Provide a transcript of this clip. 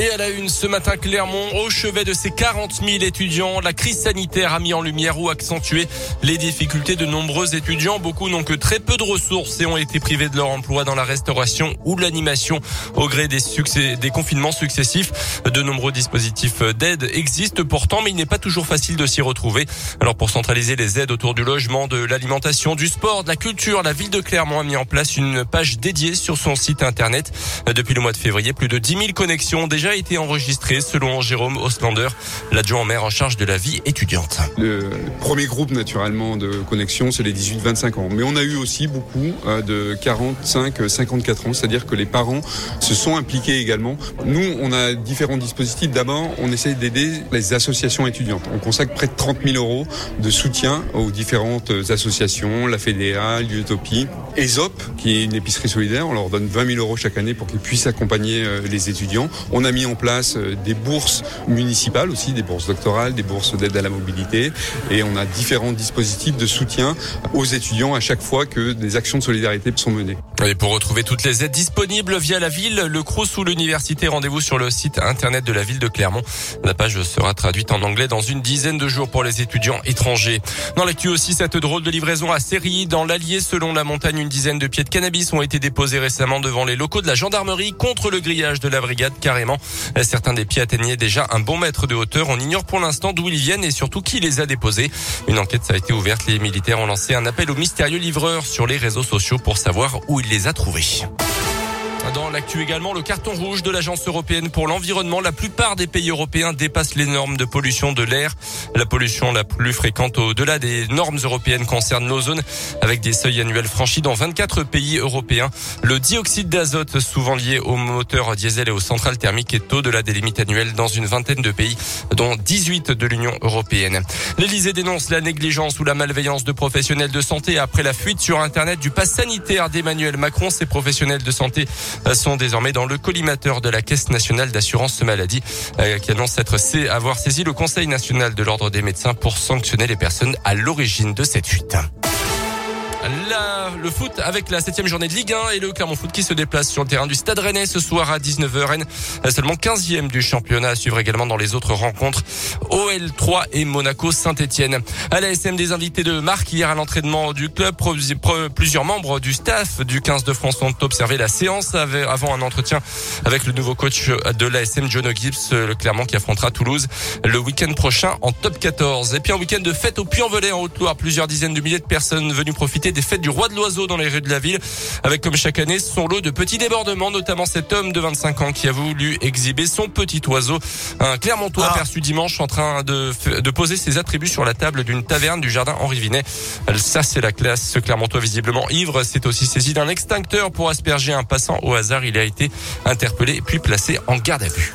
Et à la une, ce matin, Clermont, au chevet de ses 40 000 étudiants, la crise sanitaire a mis en lumière ou accentué les difficultés de nombreux étudiants. Beaucoup n'ont que très peu de ressources et ont été privés de leur emploi dans la restauration ou l'animation au gré des succès, des confinements successifs. De nombreux dispositifs d'aide existent pourtant, mais il n'est pas toujours facile de s'y retrouver. Alors pour centraliser les aides autour du logement, de l'alimentation, du sport, de la culture, la ville de Clermont a mis en place une page dédiée sur son site internet. Depuis le mois de février, plus de 10 000 connexions ont déjà été enregistré selon Jérôme Oslander, l'adjoint en maire en charge de la vie étudiante. Le premier groupe naturellement de connexion, c'est les 18-25 ans. Mais on a eu aussi beaucoup euh, de 45-54 ans, c'est-à-dire que les parents se sont impliqués également. Nous, on a différents dispositifs. D'abord, on essaie d'aider les associations étudiantes. On consacre près de 30 000 euros de soutien aux différentes associations, la FEDEA, l'Utopie, ESOP, qui est une épicerie solidaire. On leur donne 20 000 euros chaque année pour qu'ils puissent accompagner euh, les étudiants. On a mis en place euh, des bourses municipales aussi, des bourses doctorales, des bourses d'aide à la mobilité. Et on a différents dispositifs de soutien aux étudiants à chaque fois que des actions de solidarité sont menées. Et pour retrouver toutes les aides disponibles via la ville, le CROUS ou l'université, rendez-vous sur le site internet de la ville de Clermont. La page sera traduite en anglais dans une dizaine de jours pour les étudiants étrangers. Dans l'actu aussi, cette drôle de livraison à série dans l'Allier, selon la montagne, une dizaine de pieds de cannabis ont été déposés récemment devant les locaux de la gendarmerie contre le grillage de la brigade carrément. Certains des pieds atteignaient déjà un bon mètre de hauteur. On ignore pour l'instant d'où ils viennent et surtout qui les a déposés. Une enquête a été ouverte. Les militaires ont lancé un appel aux mystérieux livreurs sur les réseaux sociaux pour savoir où ils les a trouvés. Dans l'actu également, le carton rouge de l'Agence européenne pour l'environnement. La plupart des pays européens dépassent les normes de pollution de l'air. La pollution la plus fréquente au-delà des normes européennes concerne l'ozone avec des seuils annuels franchis dans 24 pays européens. Le dioxyde d'azote, souvent lié aux moteurs diesel et aux centrales thermiques, est au-delà des limites annuelles dans une vingtaine de pays, dont 18 de l'Union européenne. L'Elysée dénonce la négligence ou la malveillance de professionnels de santé après la fuite sur Internet du pass sanitaire d'Emmanuel Macron. Ces professionnels de santé sont désormais dans le collimateur de la Caisse nationale d'assurance maladie euh, qui annonce être avoir saisi le Conseil national de l'ordre des médecins pour sanctionner les personnes à l'origine de cette fuite. La, le foot avec la septième journée de Ligue 1 et le Clermont Foot qui se déplace sur le terrain du Stade Rennais ce soir à 19h. Rennes, seulement 15e du championnat à suivre également dans les autres rencontres. OL3 et Monaco Saint-Etienne. À la SM des invités de Marc hier à l'entraînement du club, plusieurs membres du staff du 15 de France ont observé la séance avant un entretien avec le nouveau coach de l'ASM, John Gibbs, le Clermont qui affrontera Toulouse le week-end prochain en top 14. Et puis un week-end de fête au Puy-en-Velay en Haute-Loire. Plusieurs dizaines de milliers de personnes venues profiter des fêtes du roi de l'oiseau dans les rues de la ville, avec comme chaque année son lot de petits débordements, notamment cet homme de 25 ans qui a voulu exhiber son petit oiseau, un Clermontois ah. aperçu dimanche en train de, de poser ses attributs sur la table d'une taverne du jardin Henri Vinet. Ça, c'est la classe. Ce Clermontois visiblement ivre s'est aussi saisi d'un extincteur pour asperger un passant au hasard. Il a été interpellé puis placé en garde à vue.